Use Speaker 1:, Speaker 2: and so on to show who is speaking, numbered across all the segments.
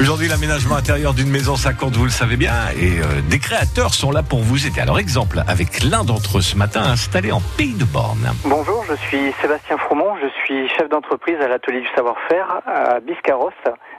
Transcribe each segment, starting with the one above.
Speaker 1: Aujourd'hui, l'aménagement intérieur d'une maison, ça compte, vous le savez bien, et euh, des créateurs sont là pour vous aider. Alors, exemple, avec l'un d'entre eux ce matin, installé en Pays de Borne.
Speaker 2: Bonjour, je suis Sébastien Fromont, je suis chef d'entreprise à l'atelier du savoir-faire à Biscarros,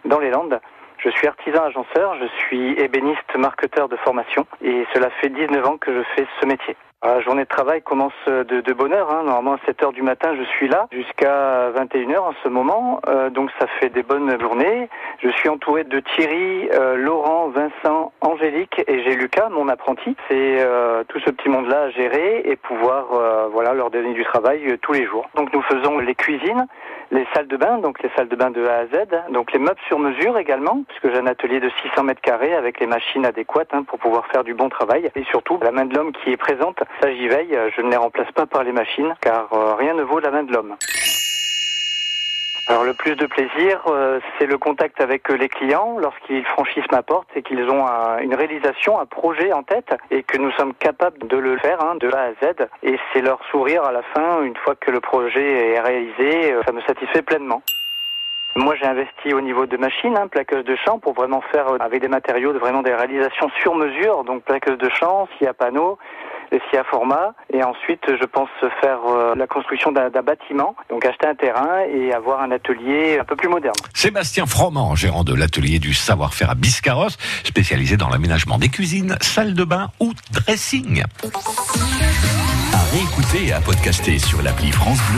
Speaker 2: dans les Landes. Je suis artisan agenceur, je suis ébéniste marketeur de formation et cela fait 19 ans que je fais ce métier. La journée de travail commence de, de bonne heure. Hein. Normalement, à 7 heures du matin, je suis là jusqu'à 21 heures en ce moment. Euh, donc, ça fait des bonnes journées. Je suis entouré de Thierry, euh, Laurent, Vincent, Angélique et j'ai Lucas, mon apprenti. C'est euh, tout ce petit monde-là à gérer et pouvoir euh, voilà, leur donner du travail euh, tous les jours. Donc, nous faisons les cuisines, les salles de bain, donc les salles de bain de A à Z, donc les meubles sur mesure également, puisque j'ai un atelier de 600 mètres carrés avec les machines adéquates hein, pour pouvoir faire du bon travail. Et surtout, la main de l'homme qui est présente, ça j'y veille, je ne les remplace pas par les machines, car euh, rien ne vaut la main de l'homme. Alors le plus de plaisir, euh, c'est le contact avec euh, les clients lorsqu'ils franchissent ma porte et qu'ils ont un- une réalisation, un projet en tête et que nous sommes capables de le faire hein, de A à Z. Et c'est leur sourire à la fin, une fois que le projet est réalisé, euh, ça me satisfait pleinement. Moi, j'ai investi au niveau de machines, hein, plaqueuse de champ, pour vraiment faire avec des matériaux, vraiment des réalisations sur mesure, donc plaqueuse de champ, scie à panneau, les à format, et ensuite, je pense faire euh, la construction d'un bâtiment, donc acheter un terrain et avoir un atelier un peu plus moderne.
Speaker 1: Sébastien Froment, gérant de l'atelier du savoir-faire à Biscarros, spécialisé dans l'aménagement des cuisines, salles de bain ou dressing.
Speaker 3: À réécouter et à podcaster sur l'appli France.